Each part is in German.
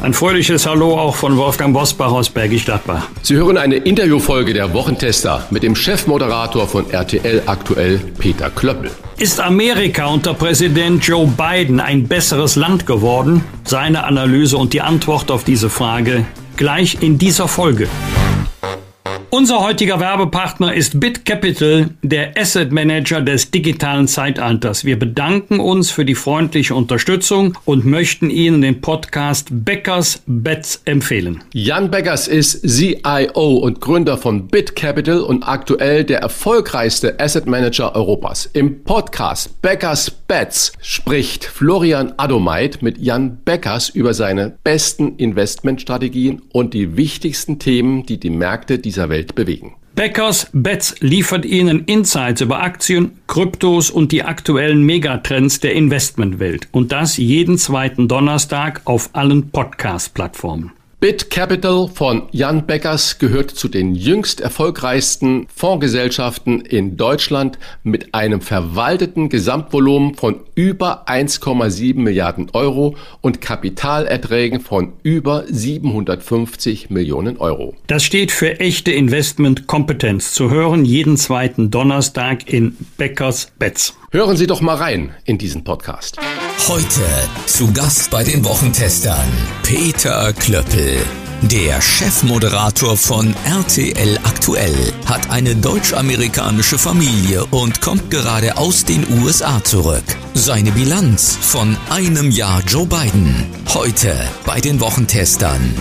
Ein fröhliches Hallo auch von Wolfgang Bosbach aus Bergisch Gladbach. Sie hören eine Interviewfolge der Wochentester mit dem Chefmoderator von RTL aktuell, Peter Klöppel. Ist Amerika unter Präsident Joe Biden ein besseres Land geworden? Seine Analyse und die Antwort auf diese Frage gleich in dieser Folge. Unser heutiger Werbepartner ist BitCapital, der Asset Manager des digitalen Zeitalters. Wir bedanken uns für die freundliche Unterstützung und möchten Ihnen den Podcast Beckers Bets empfehlen. Jan Beckers ist CIO und Gründer von BitCapital und aktuell der erfolgreichste Asset Manager Europas. Im Podcast Beckers Bets spricht Florian Adomeit mit Jan Beckers über seine besten Investmentstrategien und die wichtigsten Themen, die die Märkte dieser Welt Welt bewegen. Beckers Bets liefert Ihnen Insights über Aktien, Kryptos und die aktuellen Megatrends der Investmentwelt. Und das jeden zweiten Donnerstag auf allen Podcast-Plattformen. Bit Capital von Jan Beckers gehört zu den jüngst erfolgreichsten Fondsgesellschaften in Deutschland mit einem verwalteten Gesamtvolumen von über 1,7 Milliarden Euro und Kapitalerträgen von über 750 Millionen Euro. Das steht für echte Investmentkompetenz. Zu hören jeden zweiten Donnerstag in Beckers Bets. Hören Sie doch mal rein in diesen Podcast. Heute zu Gast bei den Wochentestern Peter Klöppel. Der Chefmoderator von RTL Aktuell hat eine deutsch-amerikanische Familie und kommt gerade aus den USA zurück. Seine Bilanz von einem Jahr Joe Biden. Heute bei den Wochentestern.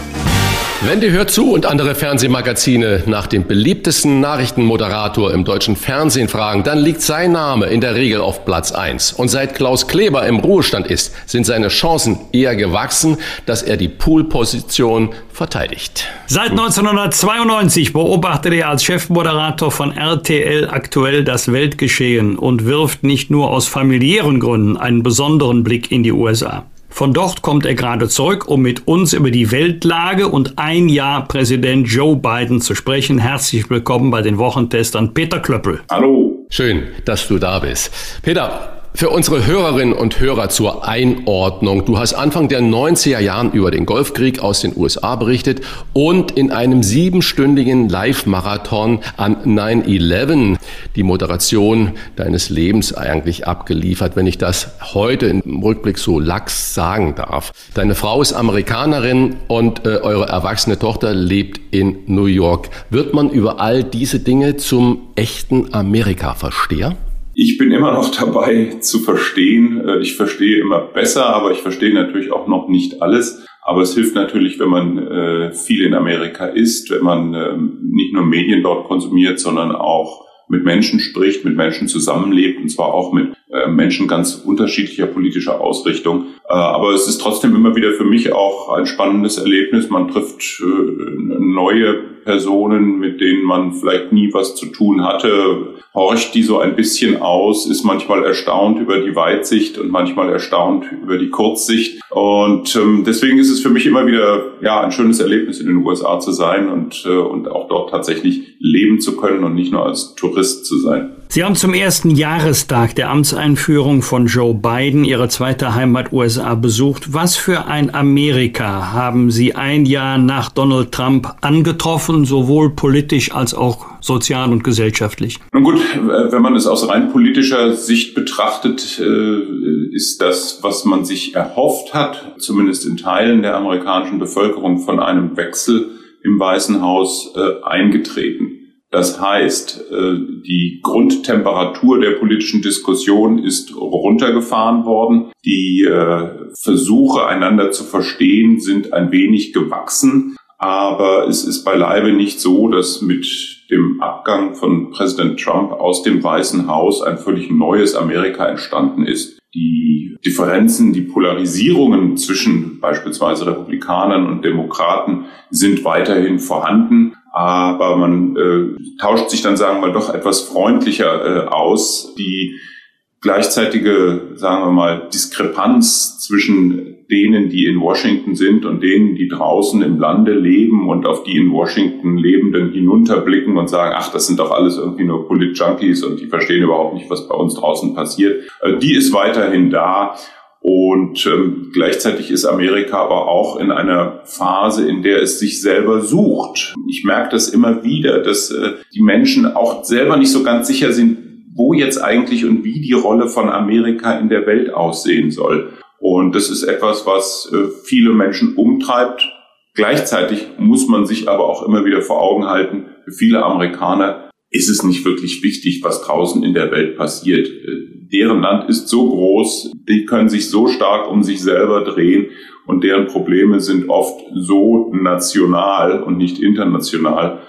Wendy hört zu und andere Fernsehmagazine nach dem beliebtesten Nachrichtenmoderator im deutschen Fernsehen fragen, dann liegt sein Name in der Regel auf Platz 1. Und seit Klaus Kleber im Ruhestand ist, sind seine Chancen eher gewachsen, dass er die Poolposition verteidigt. Seit 1992 beobachtet er als Chefmoderator von RTL aktuell das Weltgeschehen und wirft nicht nur aus familiären Gründen einen besonderen Blick in die USA. Von dort kommt er gerade zurück, um mit uns über die Weltlage und ein Jahr Präsident Joe Biden zu sprechen. Herzlich willkommen bei den Wochentestern Peter Klöppel. Hallo. Schön, dass du da bist. Peter, für unsere Hörerinnen und Hörer zur Einordnung. Du hast Anfang der 90er Jahren über den Golfkrieg aus den USA berichtet und in einem siebenstündigen Live-Marathon an 9-11 die Moderation deines Lebens eigentlich abgeliefert, wenn ich das heute im Rückblick so lax sagen darf. Deine Frau ist Amerikanerin und äh, eure erwachsene Tochter lebt in New York. Wird man über all diese Dinge zum echten Amerika-Versteher? Ich bin immer noch dabei zu verstehen. Äh, ich verstehe immer besser, aber ich verstehe natürlich auch noch nicht alles. Aber es hilft natürlich, wenn man äh, viel in Amerika ist, wenn man ähm, nicht nur Medien dort konsumiert, sondern auch mit Menschen spricht, mit Menschen zusammenlebt und zwar auch mit Menschen ganz unterschiedlicher politischer Ausrichtung. aber es ist trotzdem immer wieder für mich auch ein spannendes Erlebnis. Man trifft neue Personen, mit denen man vielleicht nie was zu tun hatte, horcht die so ein bisschen aus, ist manchmal erstaunt über die Weitsicht und manchmal erstaunt über die Kurzsicht. Und ähm, deswegen ist es für mich immer wieder ja ein schönes Erlebnis, in den USA zu sein und, äh, und auch dort tatsächlich leben zu können und nicht nur als Tourist zu sein. Sie haben zum ersten Jahrestag der Amtseinführung von Joe Biden Ihre zweite Heimat USA besucht. Was für ein Amerika haben Sie ein Jahr nach Donald Trump angetroffen, sowohl politisch als auch sozial und gesellschaftlich? Nun gut, wenn man es aus rein politischer Sicht betrachtet, äh, ist das, was man sich erhofft hat, zumindest in Teilen der amerikanischen Bevölkerung, von einem Wechsel im Weißen Haus äh, eingetreten. Das heißt, äh, die Grundtemperatur der politischen Diskussion ist runtergefahren worden. Die äh, Versuche, einander zu verstehen, sind ein wenig gewachsen. Aber es ist beileibe nicht so, dass mit dem Abgang von Präsident Trump aus dem Weißen Haus ein völlig neues Amerika entstanden ist. Die Differenzen, die Polarisierungen zwischen beispielsweise Republikanern und Demokraten sind weiterhin vorhanden, aber man äh, tauscht sich dann, sagen wir mal, doch etwas freundlicher äh, aus. Die gleichzeitige, sagen wir mal, Diskrepanz zwischen denen, die in Washington sind und denen, die draußen im Lande leben und auf die in Washington Lebenden hinunterblicken und sagen, ach, das sind doch alles irgendwie nur Polit-Junkies und die verstehen überhaupt nicht, was bei uns draußen passiert. Äh, die ist weiterhin da. Und ähm, gleichzeitig ist Amerika aber auch in einer Phase, in der es sich selber sucht. Ich merke das immer wieder, dass äh, die Menschen auch selber nicht so ganz sicher sind, wo jetzt eigentlich und wie die Rolle von Amerika in der Welt aussehen soll. Und das ist etwas, was äh, viele Menschen umtreibt. Gleichzeitig muss man sich aber auch immer wieder vor Augen halten, für viele Amerikaner ist es nicht wirklich wichtig, was draußen in der Welt passiert. Äh, deren Land ist so groß, die können sich so stark um sich selber drehen und deren Probleme sind oft so national und nicht international,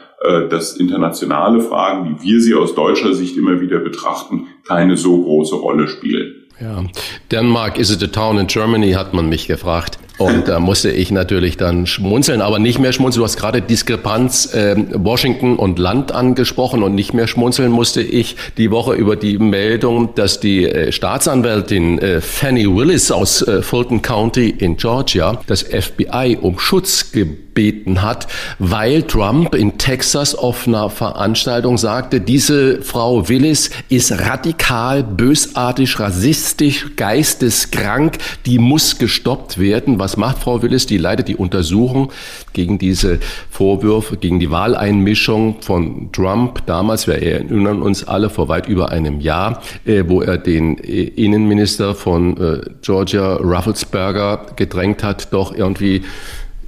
dass internationale Fragen, wie wir sie aus deutscher Sicht immer wieder betrachten, keine so große Rolle spielen. Ja, Denmark is it a town in Germany, hat man mich gefragt. Und da musste ich natürlich dann schmunzeln, aber nicht mehr schmunzeln. Du hast gerade Diskrepanz äh, Washington und Land angesprochen und nicht mehr schmunzeln musste ich die Woche über die Meldung, dass die äh, Staatsanwältin äh, Fanny Willis aus äh, Fulton County in Georgia das FBI um Schutz gebeten hat, weil Trump in Texas auf einer Veranstaltung sagte, diese Frau Willis ist radikal, bösartig, rassistisch, geisteskrank, die muss gestoppt werden. Was was macht Frau Willis? Die leitet die Untersuchung gegen diese Vorwürfe, gegen die Wahleinmischung von Trump damals. Wir erinnern uns alle vor weit über einem Jahr, äh, wo er den äh, Innenminister von äh, Georgia, Rufflesberger, gedrängt hat, doch irgendwie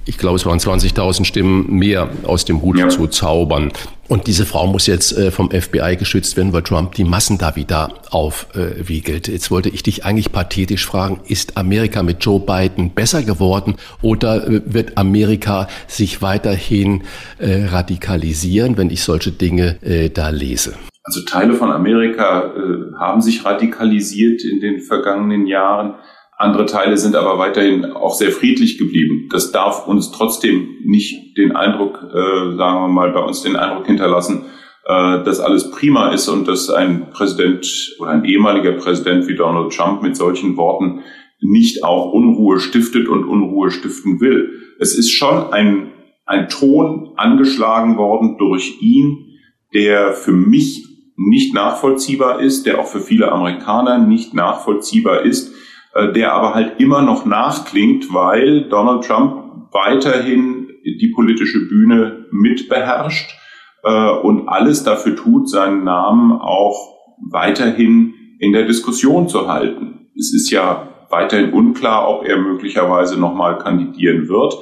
ich glaube, es waren 20.000 Stimmen mehr aus dem Hut ja. zu zaubern. Und diese Frau muss jetzt äh, vom FBI geschützt werden, weil Trump die Massen da wieder aufwiegelt. Äh, jetzt wollte ich dich eigentlich pathetisch fragen, ist Amerika mit Joe Biden besser geworden oder äh, wird Amerika sich weiterhin äh, radikalisieren, wenn ich solche Dinge da lese? Also Teile von Amerika haben sich radikalisiert in den vergangenen Jahren. Andere Teile sind aber weiterhin auch sehr friedlich geblieben. Das darf uns trotzdem nicht den Eindruck, äh, sagen wir mal, bei uns den Eindruck hinterlassen, äh, dass alles prima ist und dass ein Präsident oder ein ehemaliger Präsident wie Donald Trump mit solchen Worten nicht auch Unruhe stiftet und Unruhe stiften will. Es ist schon ein, ein Ton angeschlagen worden durch ihn, der für mich nicht nachvollziehbar ist, der auch für viele Amerikaner nicht nachvollziehbar ist äh, der aber halt immer noch nachklingt, weil Donald Trump weiterhin die politische Bühne mitbeherrscht äh, und alles dafür tut, seinen Namen auch weiterhin in der Diskussion zu halten. Es ist ja weiterhin unklar, ob er möglicherweise nochmal kandidieren wird.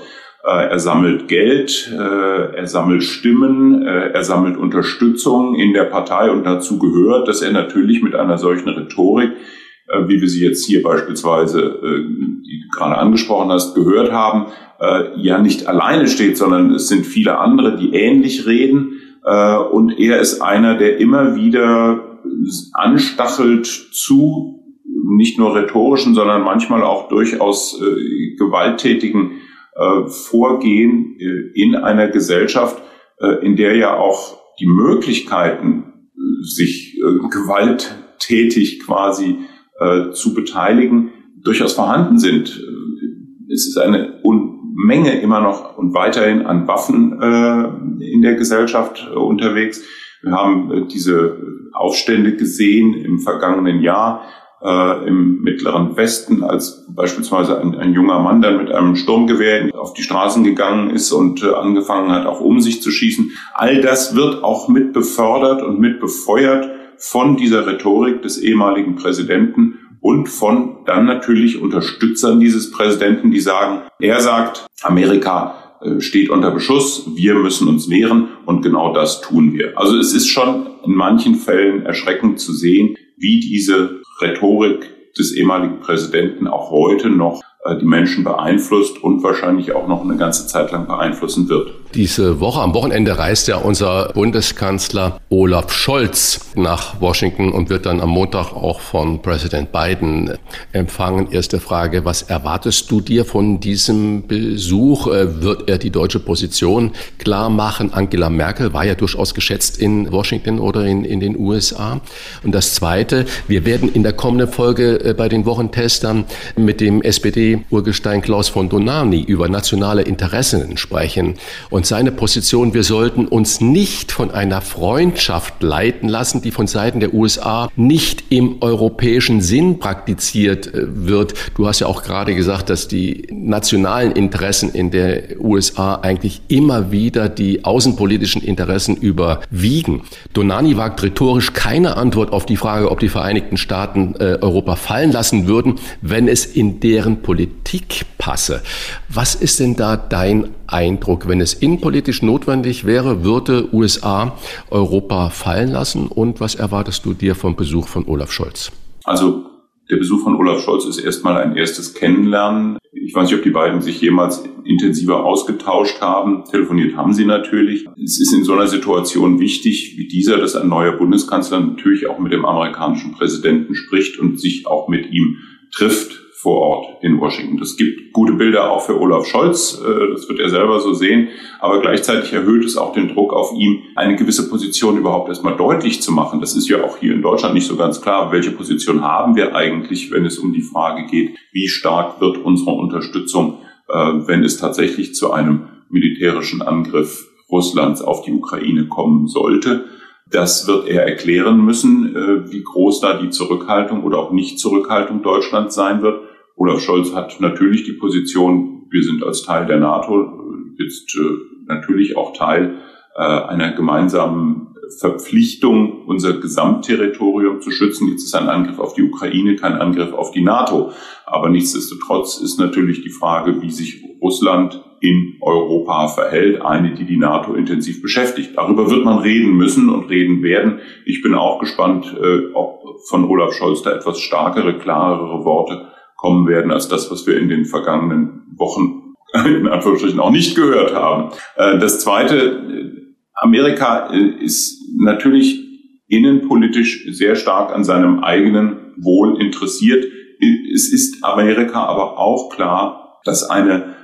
Äh, er sammelt Geld, er sammelt Stimmen, er sammelt Unterstützung in der Partei und dazu gehört, dass er natürlich mit einer solchen Rhetorik äh, wie wir sie jetzt hier beispielsweise, äh, die gerade angesprochen hast, gehört haben, äh, ja nicht alleine steht, sondern es sind viele andere, die ähnlich reden. Und er ist einer, der immer wieder anstachelt zu nicht nur rhetorischen, sondern manchmal auch durchaus gewalttätigen Vorgehen in einer Gesellschaft, in der ja auch die Möglichkeiten, sich gewalttätig quasi äh, zu beteiligen, durchaus vorhanden sind. Es ist eine Unmenge immer noch und weiterhin an Waffen äh, in der Gesellschaft äh, unterwegs. Wir haben äh, diese Aufstände gesehen im vergangenen Jahr äh, im Mittleren Westen, als beispielsweise ein, ein, junger Mann dann mit einem Sturmgewehr auf die Straßen gegangen ist und äh, angefangen hat, auch um sich zu schießen. All das wird auch mit befördert und mit befeuert von dieser Rhetorik des ehemaligen Präsidenten und von dann natürlich Unterstützern dieses Präsidenten, die sagen, er sagt, Amerika äh, steht unter Beschuss, wir müssen uns wehren und genau das tun wir. Also es ist schon in manchen Fällen erschreckend zu sehen, wie diese Rhetorik des ehemaligen Präsidenten auch heute noch äh, die Menschen beeinflusst und wahrscheinlich auch noch eine ganze Zeit lang beeinflussen wird. Diese Woche, am Wochenende reist ja unser Bundeskanzler Olaf Scholz nach Washington und wird dann am Montag auch von Präsident Biden empfangen. Erste Frage, was erwartest du dir von diesem Besuch? Äh, wird er die deutsche Position klar machen? Angela Merkel war ja durchaus geschätzt in Washington oder in, in den USA. Und das Zweite, wir werden in der kommenden Folge äh, bei den Wochentestern mit dem SPD-Urgestein Klaus von Donani über nationale Interessen sprechen. Und und seine Position, wir sollten uns nicht von einer Freundschaft leiten lassen, die von Seiten der USA nicht im europäischen Sinn praktiziert äh, wird. Du hast ja auch gerade gesagt, dass die nationalen Interessen in der USA eigentlich immer wieder die außenpolitischen Interessen überwiegen. Donani wagt rhetorisch keine Antwort auf die Frage, ob die Vereinigten Staaten äh, Europa fallen lassen würden, wenn es in deren Politik passe. Was ist denn da dein Eindruck, wenn es innenpolitisch notwendig wäre, würde USA Europa fallen lassen? Und was erwartest du dir vom Besuch von Olaf Scholz? Also der Besuch von Olaf Scholz ist erstmal ein erstes Kennenlernen. Ich weiß nicht, ob die beiden sich jemals intensiver ausgetauscht haben. Telefoniert haben sie natürlich. Es ist in so einer Situation wichtig wie dieser, dass ein neuer Bundeskanzler natürlich auch mit dem amerikanischen Präsidenten spricht und sich auch mit ihm trifft vor Ort in Washington. Das gibt gute Bilder auch für Olaf Scholz, äh, das wird er selber so sehen, aber gleichzeitig erhöht es auch den Druck auf ihm, eine gewisse Position überhaupt erstmal deutlich zu machen. Das ist ja auch hier in Deutschland nicht so ganz klar, welche Position haben wir eigentlich, wenn es um die Frage geht, wie stark wird unsere Unterstützung, äh, wenn es tatsächlich zu einem militärischen Angriff Russlands auf die Ukraine kommen sollte. Das wird er erklären müssen, äh, wie groß da die Zurückhaltung oder auch Nicht-Zurückhaltung Deutschlands sein wird. Olaf Scholz hat natürlich die Position, wir sind als Teil der NATO jetzt äh, natürlich auch Teil äh, einer gemeinsamen Verpflichtung, unser Gesamtterritorium zu schützen. Jetzt ist ein Angriff auf die Ukraine kein Angriff auf die NATO. Aber nichtsdestotrotz ist natürlich die Frage, wie sich Russland in Europa verhält, eine, die die NATO intensiv beschäftigt. Darüber wird man reden müssen und reden werden. Ich bin auch gespannt, äh, ob von Olaf Scholz da etwas stärkere, klarere Worte kommen werden als das, was wir in den vergangenen Wochen in Anführungsstrichen auch nicht gehört haben. Äh, das Zweite, Amerika äh, ist natürlich innenpolitisch sehr stark an seinem eigenen Wohl interessiert. Es ist Amerika aber auch klar, dass eine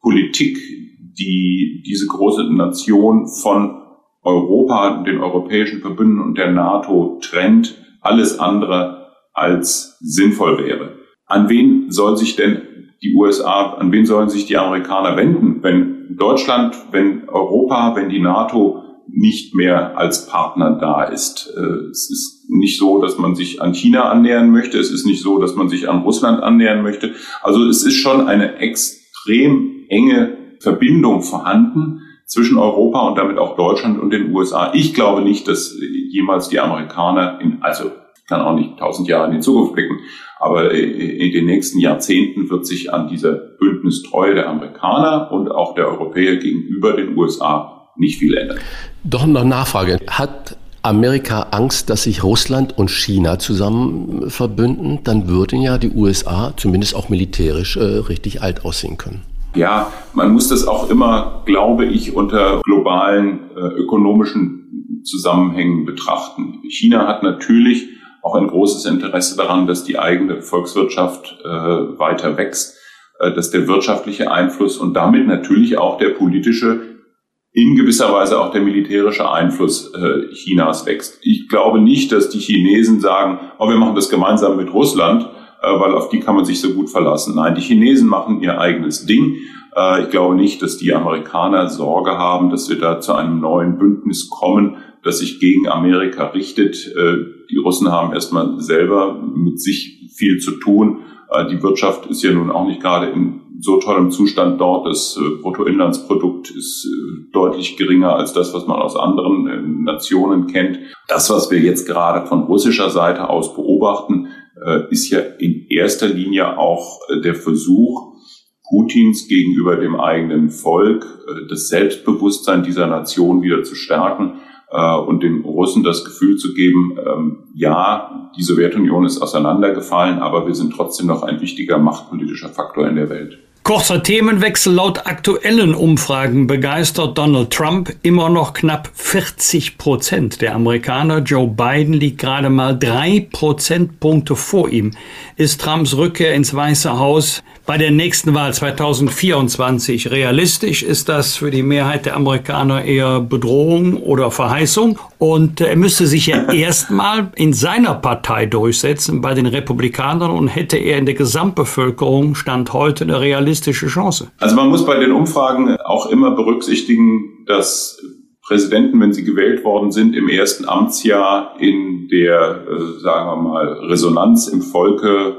Politik, die diese große Nation von Europa, den europäischen Verbünden und der NATO trennt, alles andere als sinnvoll wäre. An wen soll sich denn die USA, an wen sollen sich die Amerikaner wenden, wenn Deutschland, wenn Europa, wenn die NATO nicht mehr als Partner da ist. Äh, es ist nicht so, dass man sich an China annähern möchte. Es ist nicht so, dass man sich an Russland annähern möchte. Also es ist schon eine extrem enge Verbindung vorhanden zwischen Europa und damit auch Deutschland und den USA. Ich glaube nicht, dass jemals die Amerikaner in, also kann auch nicht tausend Jahre in die Zukunft blicken, aber in den nächsten Jahrzehnten wird sich an dieser Bündnistreue der Amerikaner und auch der Europäer gegenüber den USA nicht viel ändern. Doch noch Nachfrage. Hat Amerika Angst, dass sich Russland und China zusammen verbünden? Dann würden ja die USA zumindest auch militärisch äh, richtig alt aussehen können. Ja, man muss das auch immer, glaube ich, unter globalen äh, ökonomischen Zusammenhängen betrachten. China hat natürlich auch ein großes Interesse daran, dass die eigene Volkswirtschaft äh, weiter wächst, äh, dass der wirtschaftliche Einfluss und damit natürlich auch der politische in gewisser Weise auch der militärische Einfluss äh, Chinas wächst. Ich glaube nicht, dass die Chinesen sagen, oh, wir machen das gemeinsam mit Russland, äh, weil auf die kann man sich so gut verlassen. Nein, die Chinesen machen ihr eigenes Ding. Äh, ich glaube nicht, dass die Amerikaner Sorge haben, dass wir da zu einem neuen Bündnis kommen, das sich gegen Amerika richtet. Äh, die Russen haben erstmal selber mit sich viel zu tun. Äh, die Wirtschaft ist ja nun auch nicht gerade in so tollem Zustand dort. Das Bruttoinlandsprodukt ist deutlich geringer als das, was man aus anderen Nationen kennt. Das, was wir jetzt gerade von russischer Seite aus beobachten, ist ja in erster Linie auch der Versuch, Putins gegenüber dem eigenen Volk das Selbstbewusstsein dieser Nation wieder zu stärken und den Russen das Gefühl zu geben, ähm, ja, die Sowjetunion ist auseinandergefallen, aber wir sind trotzdem noch ein wichtiger machtpolitischer Faktor in der Welt. Kurzer Themenwechsel. Laut aktuellen Umfragen begeistert Donald Trump immer noch knapp 40 Prozent der Amerikaner. Joe Biden liegt gerade mal drei Prozentpunkte vor ihm. Ist Trumps Rückkehr ins Weiße Haus bei der nächsten Wahl 2024 realistisch? Ist das für die Mehrheit der Amerikaner eher Bedrohung oder Verheißung? Und er müsste sich ja erstmal in seiner Partei durchsetzen bei den Republikanern und hätte er in der Gesamtbevölkerung Stand heute eine realistische Chance. Also man muss bei den Umfragen auch immer berücksichtigen, dass Präsidenten, wenn sie gewählt worden sind, im ersten Amtsjahr in der, äh, sagen wir mal, Resonanz im Volke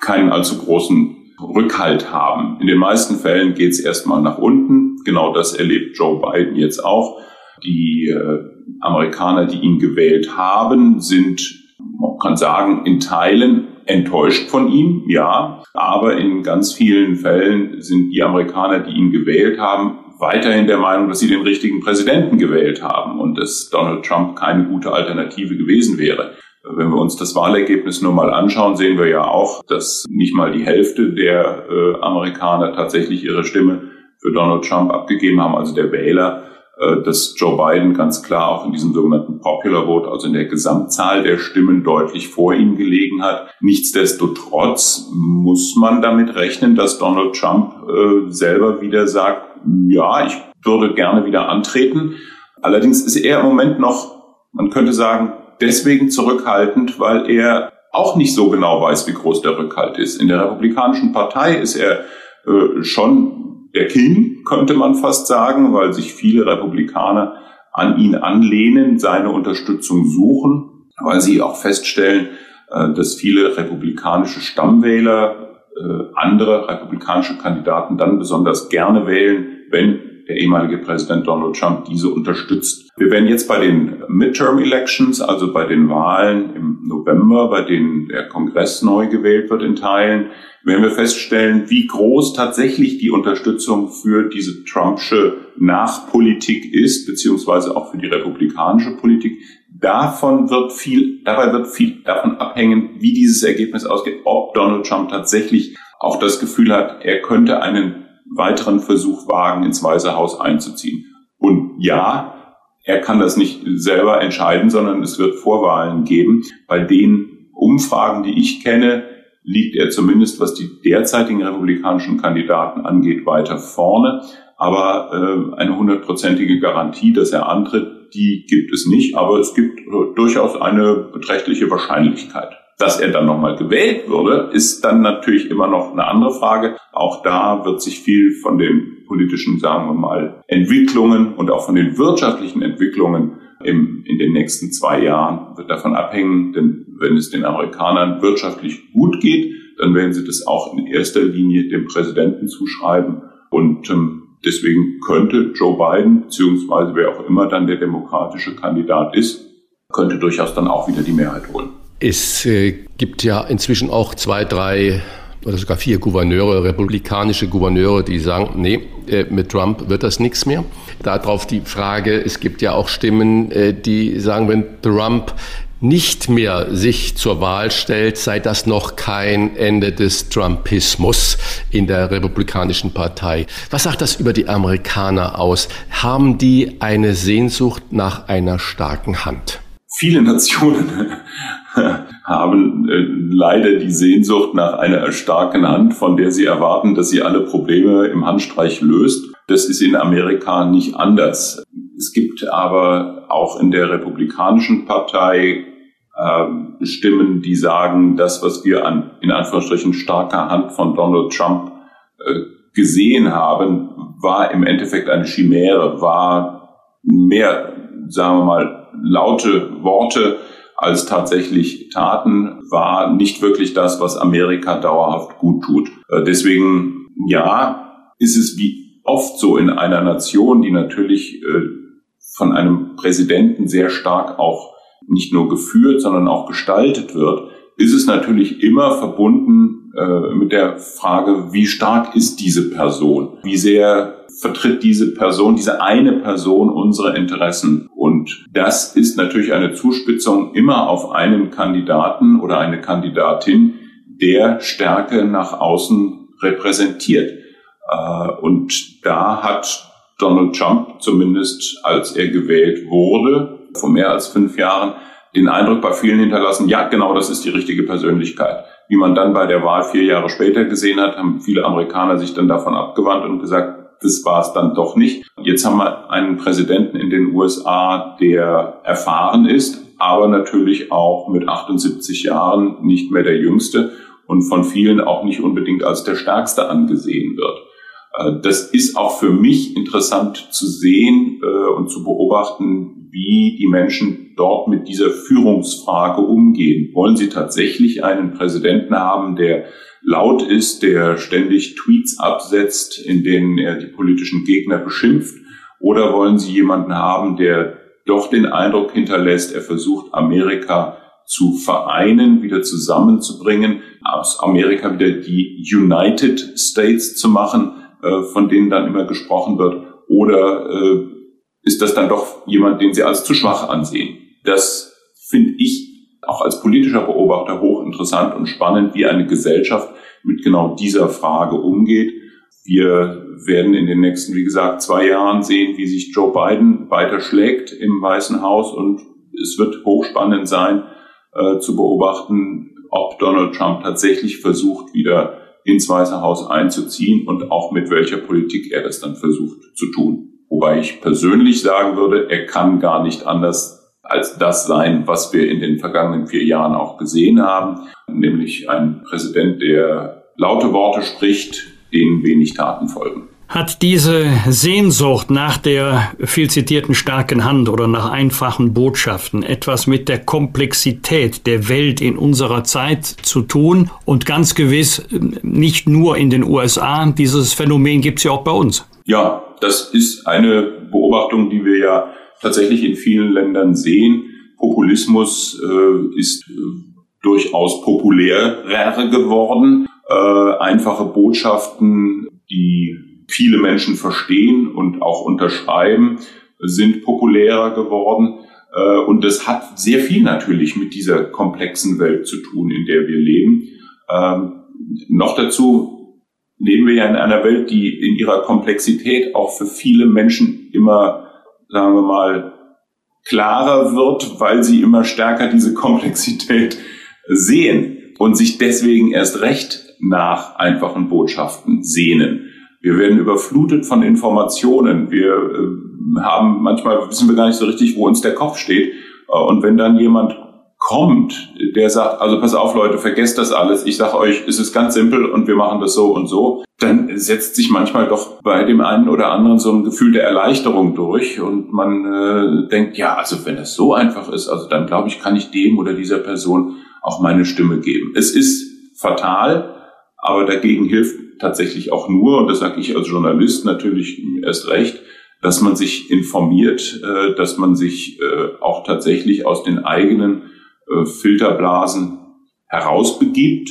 keinen allzu großen Rückhalt haben. In den meisten Fällen geht es erstmal nach unten. Genau das erlebt Joe Biden jetzt auch. Die äh, Amerikaner, die ihn gewählt haben, sind, man kann sagen, in Teilen enttäuscht von ihm, ja. Aber in ganz vielen Fällen sind die Amerikaner, die ihn gewählt haben, weiterhin der Meinung, dass sie den richtigen Präsidenten gewählt haben und dass Donald Trump keine gute Alternative gewesen wäre. Wenn wir uns das Wahlergebnis nur mal anschauen, sehen wir ja auch, dass nicht mal die Hälfte der äh, Amerikaner tatsächlich ihre Stimme für Donald Trump abgegeben haben, also der Wähler, äh, dass Joe Biden ganz klar auch in diesem sogenannten Popular Vote, also in der Gesamtzahl der Stimmen deutlich vor ihm gelegen hat. Nichtsdestotrotz muss man damit rechnen, dass Donald Trump äh, selber wieder sagt, ja, ich würde gerne wieder antreten. Allerdings ist er im Moment noch, man könnte sagen, deswegen zurückhaltend, weil er auch nicht so genau weiß, wie groß der Rückhalt ist. In der Republikanischen Partei ist er äh, schon der King, könnte man fast sagen, weil sich viele Republikaner an ihn anlehnen, seine Unterstützung suchen, weil sie auch feststellen, äh, dass viele republikanische Stammwähler äh, andere republikanische Kandidaten dann besonders gerne wählen, wenn der ehemalige Präsident Donald Trump diese unterstützt. Wir werden jetzt bei den Midterm Elections, also bei den Wahlen im November, bei denen der Kongress neu gewählt wird in Teilen, werden wir feststellen, wie groß tatsächlich die Unterstützung für diese Trumpsche Nachpolitik ist, beziehungsweise auch für die republikanische Politik. Davon wird viel, dabei wird viel davon abhängen, wie dieses Ergebnis ausgeht, ob Donald Trump tatsächlich auch das Gefühl hat, er könnte einen weiteren Versuch wagen, ins Weiße Haus einzuziehen. Und ja, er kann das nicht selber entscheiden, sondern es wird Vorwahlen geben. Bei den Umfragen, die ich kenne, liegt er zumindest, was die derzeitigen republikanischen Kandidaten angeht, weiter vorne. Aber äh, eine hundertprozentige Garantie, dass er antritt, die gibt es nicht. Aber es gibt durchaus eine beträchtliche Wahrscheinlichkeit. Dass er dann nochmal gewählt würde, ist dann natürlich immer noch eine andere Frage. Auch da wird sich viel von den politischen, sagen wir mal, Entwicklungen und auch von den wirtschaftlichen Entwicklungen im, in den nächsten zwei Jahren wird davon abhängen. Denn wenn es den Amerikanern wirtschaftlich gut geht, dann werden sie das auch in erster Linie dem Präsidenten zuschreiben. Und ähm, deswegen könnte Joe Biden, beziehungsweise wer auch immer dann der demokratische Kandidat ist, könnte durchaus dann auch wieder die Mehrheit holen. Es äh, gibt ja inzwischen auch zwei, drei oder sogar vier Gouverneure, republikanische Gouverneure, die sagen, nee, äh, mit Trump wird das nichts mehr. Darauf die Frage, es gibt ja auch Stimmen, äh, die sagen, wenn Trump nicht mehr sich zur Wahl stellt, sei das noch kein Ende des Trumpismus in der Republikanischen Partei. Was sagt das über die Amerikaner aus? Haben die eine Sehnsucht nach einer starken Hand? Viele Nationen haben äh, leider die Sehnsucht nach einer starken Hand, von der sie erwarten, dass sie alle Probleme im Handstreich löst. Das ist in Amerika nicht anders. Es gibt aber auch in der Republikanischen Partei äh, Stimmen, die sagen, das, was wir an in Anführungsstrichen starker Hand von Donald Trump äh, gesehen haben, war im Endeffekt eine Chimäre, war mehr, sagen wir mal, laute Worte, als tatsächlich Taten, war nicht wirklich das, was Amerika dauerhaft gut tut. Äh, deswegen, ja, ist es wie oft so in einer Nation, die natürlich äh, von einem Präsidenten sehr stark auch nicht nur geführt, sondern auch gestaltet wird, ist es natürlich immer verbunden äh, mit der Frage, wie stark ist diese Person? Wie sehr vertritt diese Person, diese eine Person unsere Interessen? Und das ist natürlich eine Zuspitzung immer auf einen Kandidaten oder eine Kandidatin, der Stärke nach außen repräsentiert. Äh, und da hat Donald Trump zumindest, als er gewählt wurde, vor mehr als fünf Jahren, den Eindruck bei vielen hinterlassen, ja, genau das ist die richtige Persönlichkeit. Wie man dann bei der Wahl vier Jahre später gesehen hat, haben viele Amerikaner sich dann davon abgewandt und gesagt, das war es dann doch nicht. Jetzt haben wir einen Präsidenten in den USA, der erfahren ist, aber natürlich auch mit 78 Jahren nicht mehr der Jüngste und von vielen auch nicht unbedingt als der Stärkste angesehen wird. Äh, das ist auch für mich interessant zu sehen äh, und zu beobachten, wie die Menschen dort mit dieser Führungsfrage umgehen. Wollen sie tatsächlich einen Präsidenten haben, der laut ist, der ständig Tweets absetzt, in denen er die politischen Gegner beschimpft? Oder wollen sie jemanden haben, der doch den Eindruck hinterlässt, er versucht Amerika zu vereinen, wieder zusammenzubringen, aus Amerika wieder die United States zu machen, äh, von denen dann immer gesprochen wird? Oder äh, ist das dann doch jemand, den Sie als zu schwach ansehen? Das finde ich auch als politischer Beobachter hochinteressant und spannend, wie eine Gesellschaft mit genau dieser Frage umgeht. Wir werden in den nächsten, wie gesagt, zwei Jahren sehen, wie sich Joe Biden weiter schlägt im Weißen Haus und es wird hochspannend sein äh, zu beobachten, ob Donald Trump tatsächlich versucht, wieder ins Weiße Haus einzuziehen und auch mit welcher Politik er das dann versucht zu tun. Wobei ich persönlich sagen würde, er kann gar nicht anders als das sein, was wir in den vergangenen vier Jahren auch gesehen haben, nämlich ein Präsident, der laute Worte spricht, denen wenig Taten folgen. Hat diese Sehnsucht nach der viel zitierten starken Hand oder nach einfachen Botschaften etwas mit der Komplexität der Welt in unserer Zeit zu tun? Und ganz gewiss nicht nur in den USA, dieses Phänomen gibt es ja auch bei uns. Ja, das ist eine Beobachtung, die wir ja tatsächlich in vielen Ländern sehen. Populismus äh, ist äh, durchaus populärer geworden. Äh, einfache Botschaften, die viele Menschen verstehen und auch unterschreiben, sind populärer geworden. Äh, und das hat sehr viel natürlich mit dieser komplexen Welt zu tun, in der wir leben. Ähm, noch dazu leben wir ja in einer Welt, die in ihrer Komplexität auch für viele Menschen immer, sagen wir mal, klarer wird, weil sie immer stärker diese Komplexität sehen und sich deswegen erst recht nach einfachen Botschaften sehnen. Wir werden überflutet von Informationen. Wir äh, haben manchmal wissen wir gar nicht so richtig, wo uns der Kopf steht. Äh, und wenn dann jemand kommt, der sagt, also pass auf Leute, vergesst das alles. Ich sage euch, es ist ganz simpel und wir machen das so und so. Dann setzt sich manchmal doch bei dem einen oder anderen so ein Gefühl der Erleichterung durch und man äh, denkt, ja, also wenn das so einfach ist, also dann glaube ich, kann ich dem oder dieser Person auch meine Stimme geben. Es ist fatal, aber dagegen hilft tatsächlich auch nur, und das sage ich als Journalist natürlich erst recht, dass man sich informiert, äh, dass man sich äh, auch tatsächlich aus den eigenen äh, Filterblasen herausbegibt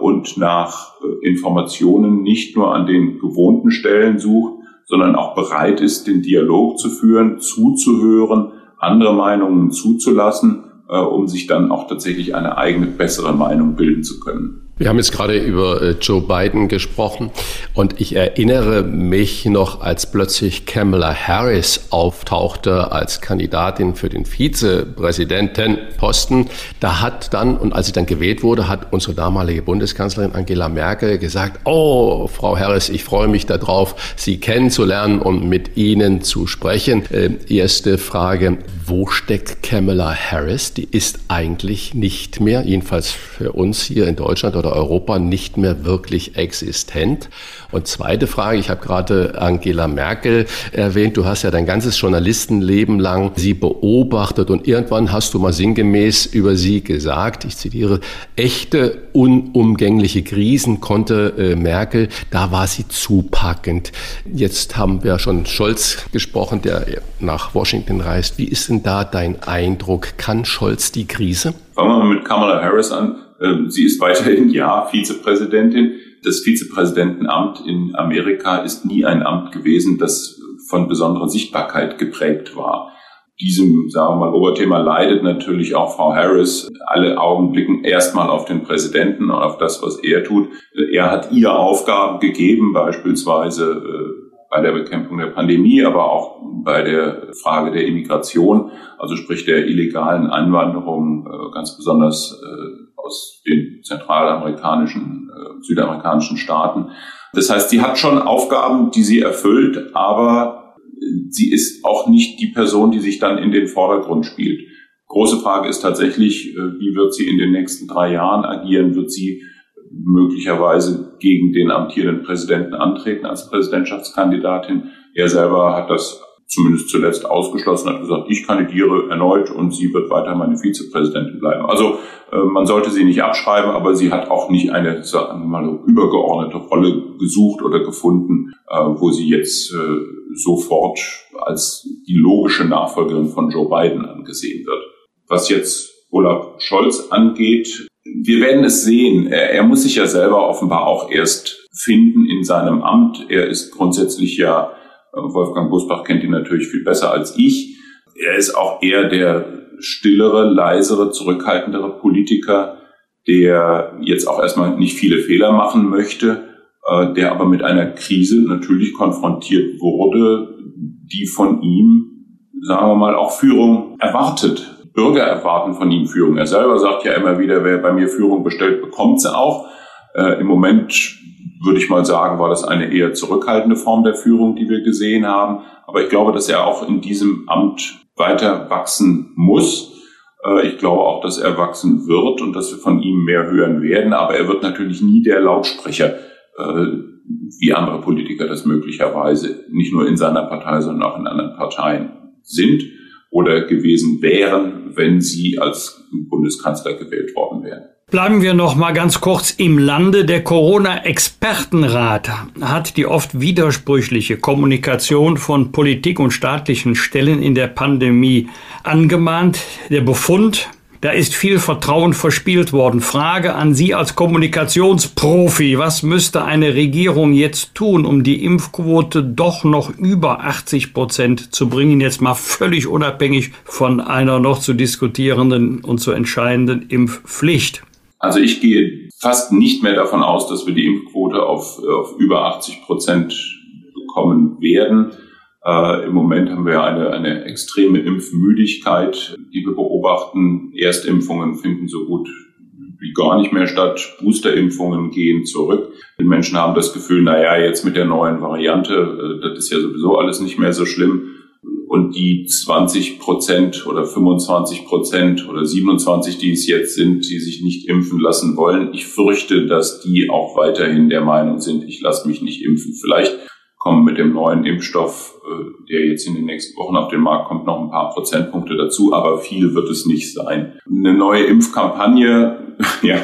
und nach Informationen nicht nur an den gewohnten Stellen sucht, sondern auch bereit ist, den Dialog zu führen, zuzuhören, andere Meinungen zuzulassen, um sich dann auch tatsächlich eine eigene bessere Meinung bilden zu können. Wir haben jetzt gerade über äh, Joe Biden gesprochen und ich erinnere mich noch, als plötzlich Kamala Harris auftauchte als Kandidatin für den Vizepräsidentenposten. Da hat dann, und als sie dann gewählt wurde, hat unsere damalige Bundeskanzlerin Angela Merkel gesagt, oh, Frau Harris, ich freue mich darauf, Sie kennenzulernen und mit Ihnen zu sprechen. Äh, erste Frage, wo steckt Kamala Harris? Die ist eigentlich nicht mehr, jedenfalls für uns hier in Deutschland oder Europa nicht mehr wirklich existent. Und zweite Frage, ich habe gerade Angela Merkel erwähnt, du hast ja dein ganzes Journalistenleben lang sie beobachtet und irgendwann hast du mal sinngemäß über sie gesagt, ich zitiere, echte unumgängliche Krisen konnte äh, Merkel, da war sie zupackend. Jetzt haben wir schon Scholz gesprochen, der nach Washington reist. Wie ist denn da dein Eindruck? Kann Scholz die Krise? Fangen wir mal mit Kamala Harris an. Ähm, sie ist weiterhin ja Vizepräsidentin. Das Vizepräsidentenamt in Amerika ist nie ein Amt gewesen, das von besonderer Sichtbarkeit geprägt war. diesem, sagen wir mal, Oberthema leidet natürlich auch Frau Harris. Alle Augen blicken erstmal auf den Präsidenten und auf das, was er tut. Er hat ihr Aufgaben gegeben, beispielsweise äh, bei der Bekämpfung der Pandemie, aber auch bei der Frage der Immigration, also sprich der illegalen Einwanderung, äh, ganz besonders äh, aus den zentralamerikanischen, südamerikanischen Staaten. Das heißt, sie hat schon Aufgaben, die sie erfüllt, aber sie ist auch nicht die Person, die sich dann in den Vordergrund spielt. Große Frage ist tatsächlich, äh, wie wird sie in den nächsten drei Jahren agieren? Wird sie möglicherweise gegen den amtierenden Präsidenten antreten als Präsidentschaftskandidatin? Er selber hat das zumindest zuletzt ausgeschlossen, hat gesagt, ich kandidiere erneut und sie wird weiter meine Vizepräsidentin bleiben. Also äh, man sollte sie nicht abschreiben, aber sie hat auch nicht eine sagen wir mal, übergeordnete Rolle gesucht oder gefunden, äh, wo sie jetzt sofort als die logische Nachfolgerin von Joe Biden angesehen wird. Was jetzt Olaf Scholz angeht, wir werden es sehen. Er, er, muss sich ja selber offenbar auch erst finden in seinem Amt. Er ist grundsätzlich ja, äh, Wolfgang Busbach kennt ihn natürlich viel besser als ich. Er ist auch eher der stillere, leisere, zurückhaltendere Politiker, der jetzt auch erstmal nicht viele Fehler machen möchte äh, der aber mit einer Krise natürlich konfrontiert wurde, die von ihm, sagen wir mal, auch Führung erwartet. Bürger erwarten von ihm Führung. Er selber sagt ja immer wieder, wer bei mir Führung bestellt, bekommt sie auch. Äh, Im Moment würde ich mal sagen, war das eine eher zurückhaltende Form der Führung, die wir gesehen haben. Aber ich glaube, dass er auch in diesem Amt weiter wachsen muss. Äh, ich glaube auch, dass er wachsen wird und dass wir von ihm mehr hören werden. Aber er wird natürlich nie der Lautsprecher äh, wie andere Politiker das möglicherweise nicht nur in seiner Partei, sondern auch in anderen Parteien sind oder gewesen wären, wenn sie als Bundeskanzler gewählt worden wären. Bleiben wir noch mal ganz kurz im Lande. Der Corona-Expertenrat hat die oft widersprüchliche Kommunikation von Politik und staatlichen Stellen in der Pandemie angemahnt. Der Befund, da ist viel Vertrauen verspielt worden. Frage an Sie als Kommunikationsprofi. Was müsste eine Regierung jetzt tun, um die Impfquote doch noch über 80 Prozent zu bringen? Jetzt mal völlig unabhängig von einer noch zu diskutierenden und zu entscheidenden Impfpflicht. Also ich gehe fast nicht mehr davon aus, dass wir die Impfquote auf, auf über 80 Prozent bekommen werden. Äh, Im Moment haben wir eine, eine extreme Impfmüdigkeit, die wir beobachten. Erstimpfungen finden so gut wie gar nicht mehr statt. Boosterimpfungen gehen zurück. Die Menschen haben das Gefühl, na ja, jetzt mit der neuen Variante, äh, das ist ja sowieso alles nicht mehr so schlimm. Und die 20 Prozent oder 25 Prozent oder 27, die es jetzt sind, die sich nicht impfen lassen wollen, ich fürchte, dass die auch weiterhin der Meinung sind, ich lasse mich nicht impfen. Vielleicht kommen mit dem neuen Impfstoff, äh, der jetzt in den nächsten Wochen auf den Markt kommt, noch ein paar Prozentpunkte dazu, aber viel wird es nicht sein. Eine neue Impfkampagne, ja,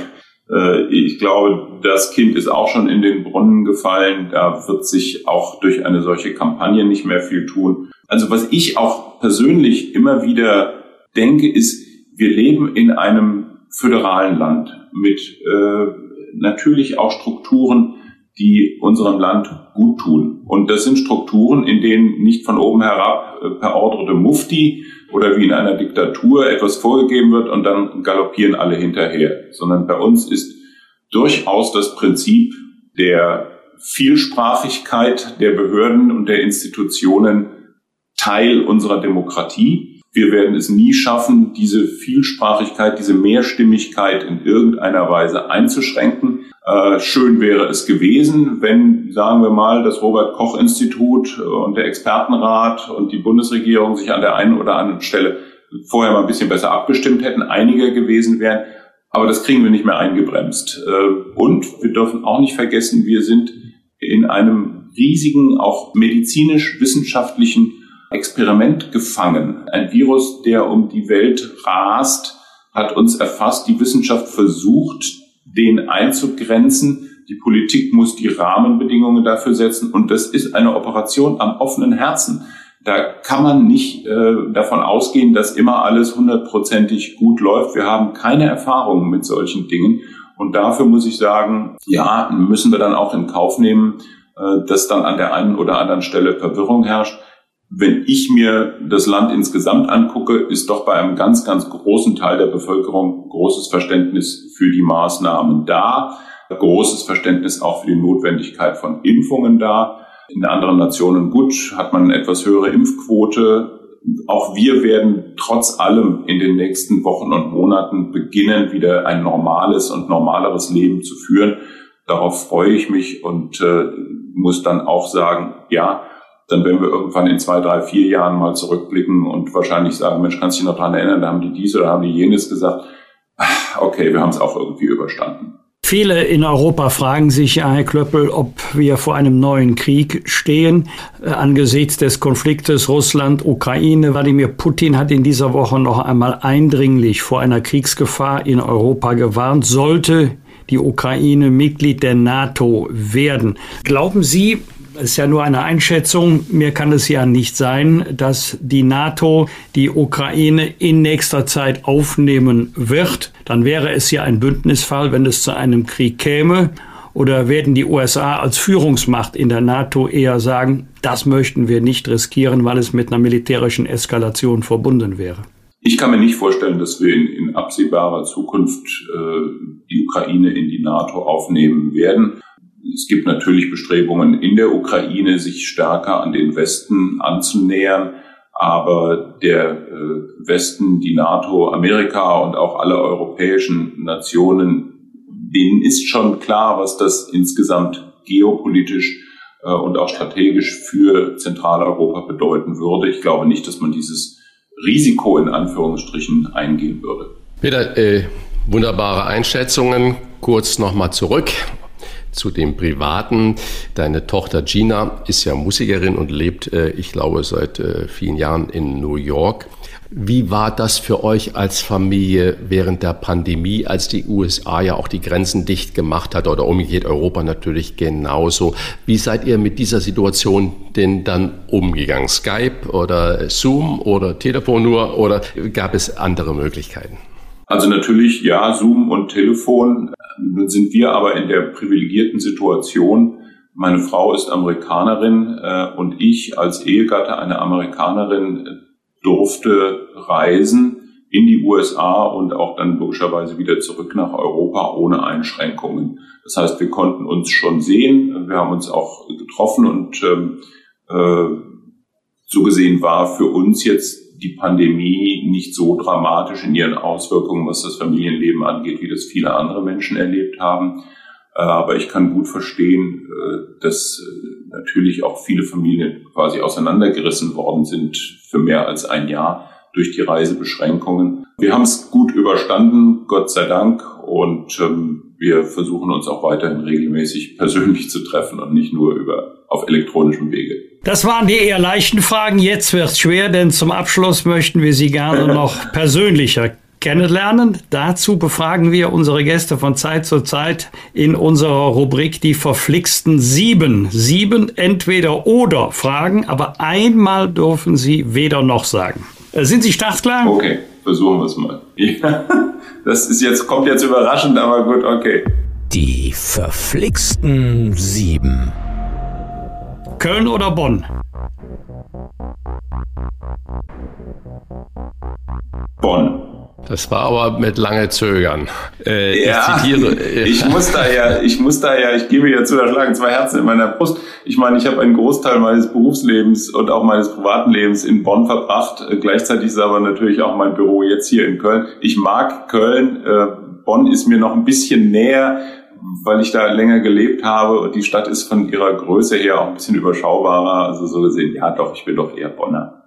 äh, ich glaube, das Kind ist auch schon in den Brunnen gefallen. Da wird sich auch durch eine solche Kampagne nicht mehr viel tun. Also was ich auch persönlich immer wieder denke, ist, wir leben in einem föderalen Land mit äh, natürlich auch Strukturen, die unserem Land gut tun. Und das sind Strukturen, in denen nicht von oben herab äh, per Ordre de Mufti oder wie in einer Diktatur etwas vorgegeben wird und dann galoppieren alle hinterher, sondern bei uns ist durchaus das Prinzip der Vielsprachigkeit der Behörden und der Institutionen Teil unserer Demokratie. Wir werden es nie schaffen, diese Vielsprachigkeit, diese Mehrstimmigkeit in irgendeiner Weise einzuschränken. Äh, schön wäre es gewesen, wenn, sagen wir mal, das Robert Koch Institut und der Expertenrat und die Bundesregierung sich an der einen oder anderen Stelle vorher mal ein bisschen besser abgestimmt hätten, einiger gewesen wären. Aber das kriegen wir nicht mehr eingebremst. Äh, und wir dürfen auch nicht vergessen, wir sind in einem riesigen, auch medizinisch-wissenschaftlichen Experiment gefangen. Ein Virus, der um die Welt rast, hat uns erfasst. Die Wissenschaft versucht, den einzugrenzen. Die Politik muss die Rahmenbedingungen dafür setzen. Und das ist eine Operation am offenen Herzen. Da kann man nicht äh, davon ausgehen, dass immer alles hundertprozentig gut läuft. Wir haben keine Erfahrungen mit solchen Dingen. Und dafür muss ich sagen, ja, müssen wir dann auch in Kauf nehmen, äh, dass dann an der einen oder anderen Stelle Verwirrung herrscht. Wenn ich mir das Land insgesamt angucke, ist doch bei einem ganz, ganz großen Teil der Bevölkerung großes Verständnis für die Maßnahmen da, großes Verständnis auch für die Notwendigkeit von Impfungen da. In anderen Nationen gut, hat man eine etwas höhere Impfquote. Auch wir werden trotz allem in den nächsten Wochen und Monaten beginnen, wieder ein normales und normaleres Leben zu führen. Darauf freue ich mich und äh, muss dann auch sagen, ja, dann werden wir irgendwann in zwei, drei, vier Jahren mal zurückblicken und wahrscheinlich sagen, Mensch, kannst du dich noch daran erinnern, da haben die dies oder haben die jenes gesagt. Okay, wir haben es auch irgendwie überstanden. Viele in Europa fragen sich Herr Klöppel, ob wir vor einem neuen Krieg stehen. Äh, angesichts des Konfliktes Russland-Ukraine, Wladimir Putin hat in dieser Woche noch einmal eindringlich vor einer Kriegsgefahr in Europa gewarnt. Sollte die Ukraine Mitglied der NATO werden. Glauben Sie, ist ja nur eine Einschätzung. Mir kann es ja nicht sein, dass die NATO die Ukraine in nächster Zeit aufnehmen wird. Dann wäre es ja ein Bündnisfall, wenn es zu einem Krieg käme. Oder werden die USA als Führungsmacht in der NATO eher sagen, das möchten wir nicht riskieren, weil es mit einer militärischen Eskalation verbunden wäre? Ich kann mir nicht vorstellen, dass wir in, in absehbarer Zukunft äh, die Ukraine in die NATO aufnehmen werden. Es gibt natürlich Bestrebungen in der Ukraine, sich stärker an den Westen anzunähern. Aber der äh, Westen, die NATO, Amerika und auch alle europäischen Nationen, denen ist schon klar, was das insgesamt geopolitisch äh, und auch strategisch für Zentraleuropa bedeuten würde. Ich glaube nicht, dass man dieses Risiko in Anführungsstrichen eingehen würde. Peter, äh, wunderbare Einschätzungen. Kurz nochmal zurück zu dem Privaten. Deine Tochter Gina ist ja Musikerin und lebt, äh, ich glaube, seit äh, vielen Jahren in New York. Wie war das für euch als Familie während der Pandemie, als die USA ja auch die Grenzen dicht gemacht hat oder umgekehrt Europa natürlich genauso? Wie seid ihr mit dieser Situation denn dann umgegangen? Skype oder Zoom oder Telefon nur oder gab es andere Möglichkeiten? Also natürlich ja, Zoom und Telefon. Nun sind wir aber in der privilegierten Situation, meine Frau ist Amerikanerin äh, und ich als Ehegatte eine Amerikanerin durfte reisen in die USA und auch dann logischerweise wieder zurück nach Europa ohne Einschränkungen. Das heißt, wir konnten uns schon sehen, wir haben uns auch getroffen und ähm, äh, so gesehen war für uns jetzt die Pandemie nicht so dramatisch in ihren Auswirkungen, was das Familienleben angeht, wie das viele andere Menschen erlebt haben. Äh, aber ich kann gut verstehen, äh, dass äh, natürlich auch viele Familien quasi auseinandergerissen worden sind für mehr als ein Jahr durch die Reisebeschränkungen. Wir haben es gut überstanden, Gott sei Dank, und ähm, wir versuchen uns auch weiterhin regelmäßig persönlich zu treffen und nicht nur über auf elektronischem Wege. Das waren die eher leichten Fragen. Jetzt wird's schwer, denn zum Abschluss möchten wir Sie gerne noch persönlicher kennenlernen. Dazu befragen wir unsere Gäste von Zeit zu Zeit in unserer Rubrik die verflixten sieben. Sieben entweder oder Fragen, aber einmal dürfen Sie weder noch sagen. Äh, sind Sie startklar? Okay, versuchen wir es mal. Ja, das ist jetzt, kommt jetzt überraschend, aber gut, okay. Die verflixten sieben. Köln oder Bonn? Bonn. Das war aber mit lange Zögern. Äh, ja, ich zitiere. ich muss da ja, ich muss da ja, ich gebe ja zu, da schlagen zwei Herzen in meiner Brust. Ich meine, ich habe einen Großteil meines Berufslebens und auch meines privaten Lebens in Bonn verbracht. Äh, gleichzeitig ist aber natürlich auch mein Büro jetzt hier in Köln. Ich mag Köln. Äh, Bonn ist mir noch ein bisschen näher weil ich da länger gelebt habe und die Stadt ist von ihrer Größe her auch ein bisschen überschaubarer. Also so gesehen, ja doch, ich bin doch eher Bonner.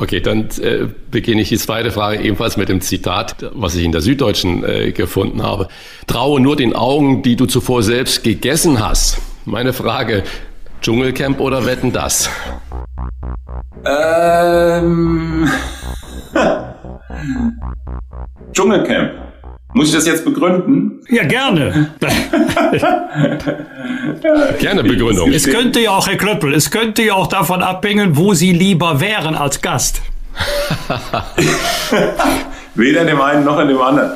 Okay, dann äh, beginne ich die zweite Frage ebenfalls mit dem Zitat, was ich in der Süddeutschen äh, gefunden habe. Traue nur den Augen, die du zuvor selbst gegessen hast. Meine Frage, Dschungelcamp oder Wetten das? Ähm, Dschungelcamp. Muss ich das jetzt begründen? Ja, gerne. gerne Begründung. Es könnte ja auch, Herr Klöppel, es könnte ja auch davon abhängen, wo Sie lieber wären als Gast. Weder dem einen noch in dem anderen.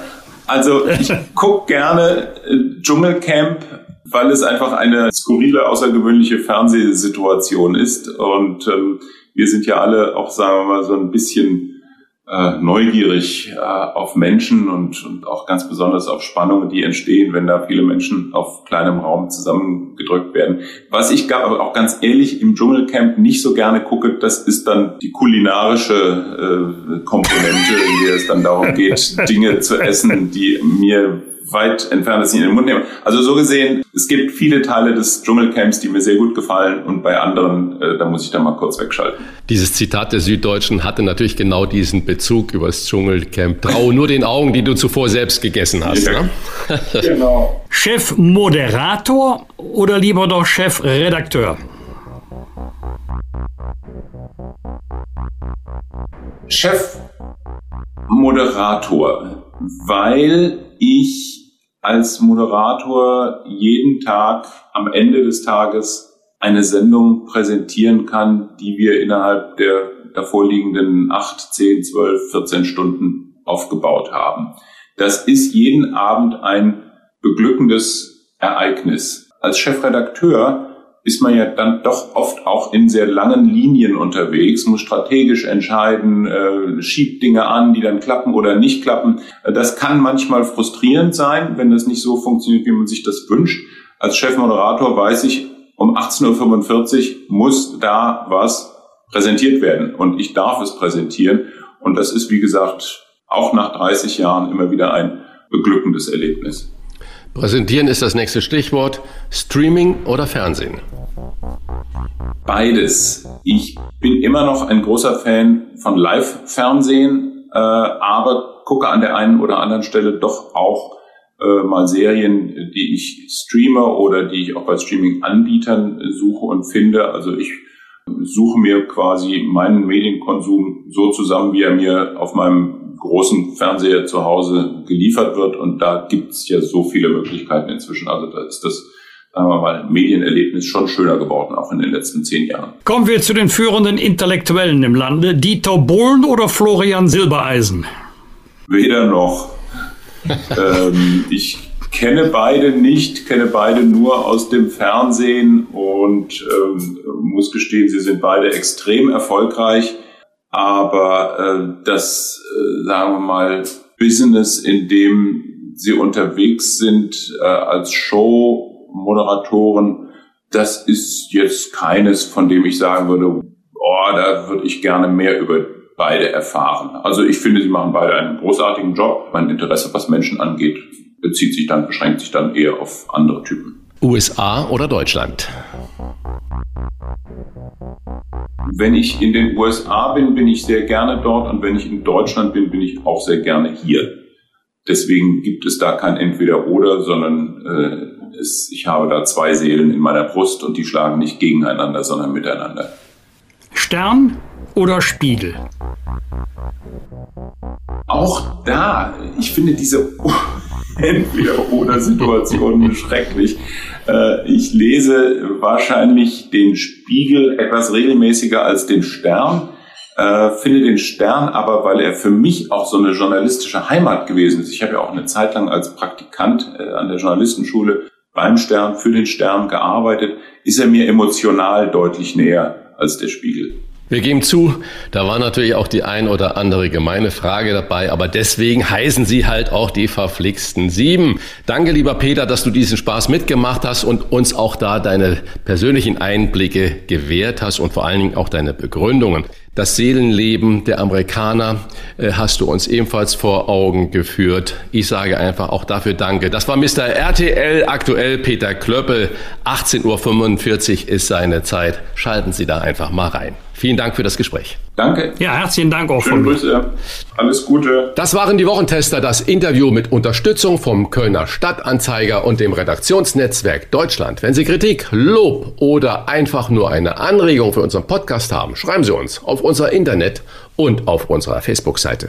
Also ich gucke gerne äh, Dschungelcamp, weil es einfach eine skurrile, außergewöhnliche Fernsehsituation ist. Und ähm, wir sind ja alle auch, sagen wir mal, so ein bisschen äh, neugierig äh, auf Menschen und, und auch ganz besonders auf Spannungen, die entstehen, wenn da viele Menschen auf kleinem Raum zusammengedrückt werden. Was ich aber auch ganz ehrlich im Dschungelcamp nicht so gerne gucke, das ist dann die kulinarische äh, Komponente, in der es dann darum geht, Dinge zu essen, die mir weit entfernt ist, nicht in den Mund nehmen. Also so gesehen, es gibt viele Teile des Dschungelcamps, die mir sehr gut gefallen und bei anderen, äh, da muss ich dann mal kurz wegschalten. Dieses Zitat der Süddeutschen hatte natürlich genau diesen Bezug über das Dschungelcamp. Trau nur den Augen, die du zuvor selbst gegessen hast. Ja. Ne? genau. Chef Moderator oder lieber doch Chef Redakteur? Chef Moderator, weil ich als Moderator jeden Tag am Ende des Tages eine Sendung präsentieren kann, die wir innerhalb der davorliegenden acht, zehn, zwölf, 14 Stunden aufgebaut haben. Das ist jeden Abend ein beglückendes Ereignis. Als Chefredakteur ist man ja dann doch oft auch in sehr langen Linien unterwegs, muss strategisch entscheiden, äh, schiebt Dinge an, die dann klappen oder nicht klappen. Das kann manchmal frustrierend sein, wenn das nicht so funktioniert, wie man sich das wünscht. Als Chefmoderator weiß ich, um 18.45 Uhr muss da was präsentiert werden und ich darf es präsentieren. Und das ist, wie gesagt, auch nach 30 Jahren immer wieder ein beglückendes Erlebnis. Präsentieren ist das nächste Stichwort. Streaming oder Fernsehen? Beides. Ich bin immer noch ein großer Fan von Live-Fernsehen, äh, aber gucke an der einen oder anderen Stelle doch auch äh, mal Serien, die ich streame oder die ich auch bei Streaming-Anbietern suche und finde. Also ich suche mir quasi meinen Medienkonsum so zusammen, wie er mir auf meinem großen Fernseher zu Hause geliefert wird. Und da gibt es ja so viele Möglichkeiten inzwischen. Also da ist das sagen wir mal, Medienerlebnis schon schöner geworden, auch in den letzten zehn Jahren. Kommen wir zu den führenden Intellektuellen im Lande. Dieter Bohlen oder Florian Silbereisen? Weder noch. ähm, ich kenne beide nicht, kenne beide nur aus dem Fernsehen und ähm, muss gestehen, sie sind beide extrem erfolgreich. Aber äh, das, äh, sagen wir mal, Business, in dem sie unterwegs sind äh, als Show-Moderatoren, das ist jetzt keines, von dem ich sagen würde, oh, da würde ich gerne mehr über beide erfahren. Also ich finde, sie machen beide einen großartigen Job. Mein Interesse, was Menschen angeht, bezieht sich dann, beschränkt sich dann eher auf andere Typen. USA oder Deutschland? Wenn ich in den USA bin, bin ich sehr gerne dort und wenn ich in Deutschland bin, bin ich auch sehr gerne hier. Deswegen gibt es da kein Entweder-Oder, sondern äh, es, ich habe da zwei Seelen in meiner Brust und die schlagen nicht gegeneinander, sondern miteinander. Stern oder Spiegel? Auch da, ich finde diese Entweder-Oder-Situationen schrecklich. Äh, ich lese wahrscheinlich den Spiegel etwas regelmäßiger als den Stern. Äh, finde den Stern aber, weil er für mich auch so eine journalistische Heimat gewesen ist. Ich habe ja auch eine Zeit lang als Praktikant äh, an der Journalistenschule beim Stern, für den Stern gearbeitet, ist er mir emotional deutlich näher als der Spiegel. Wir geben zu, da war natürlich auch die ein oder andere gemeine Frage dabei, aber deswegen heißen sie halt auch die verflixten sieben. Danke, lieber Peter, dass du diesen Spaß mitgemacht hast und uns auch da deine persönlichen Einblicke gewährt hast und vor allen Dingen auch deine Begründungen. Das Seelenleben der Amerikaner äh, hast du uns ebenfalls vor Augen geführt. Ich sage einfach auch dafür Danke. Das war Mr. RTL aktuell Peter Klöppel. 18.45 Uhr ist seine Zeit. Schalten Sie da einfach mal rein. Vielen Dank für das Gespräch. Danke. Ja, herzlichen Dank auch Schöne von mir. Grüße. Alles Gute. Das waren die Wochentester, das Interview mit Unterstützung vom Kölner Stadtanzeiger und dem Redaktionsnetzwerk Deutschland. Wenn Sie Kritik, Lob oder einfach nur eine Anregung für unseren Podcast haben, schreiben Sie uns auf unser Internet und auf unserer Facebook-Seite.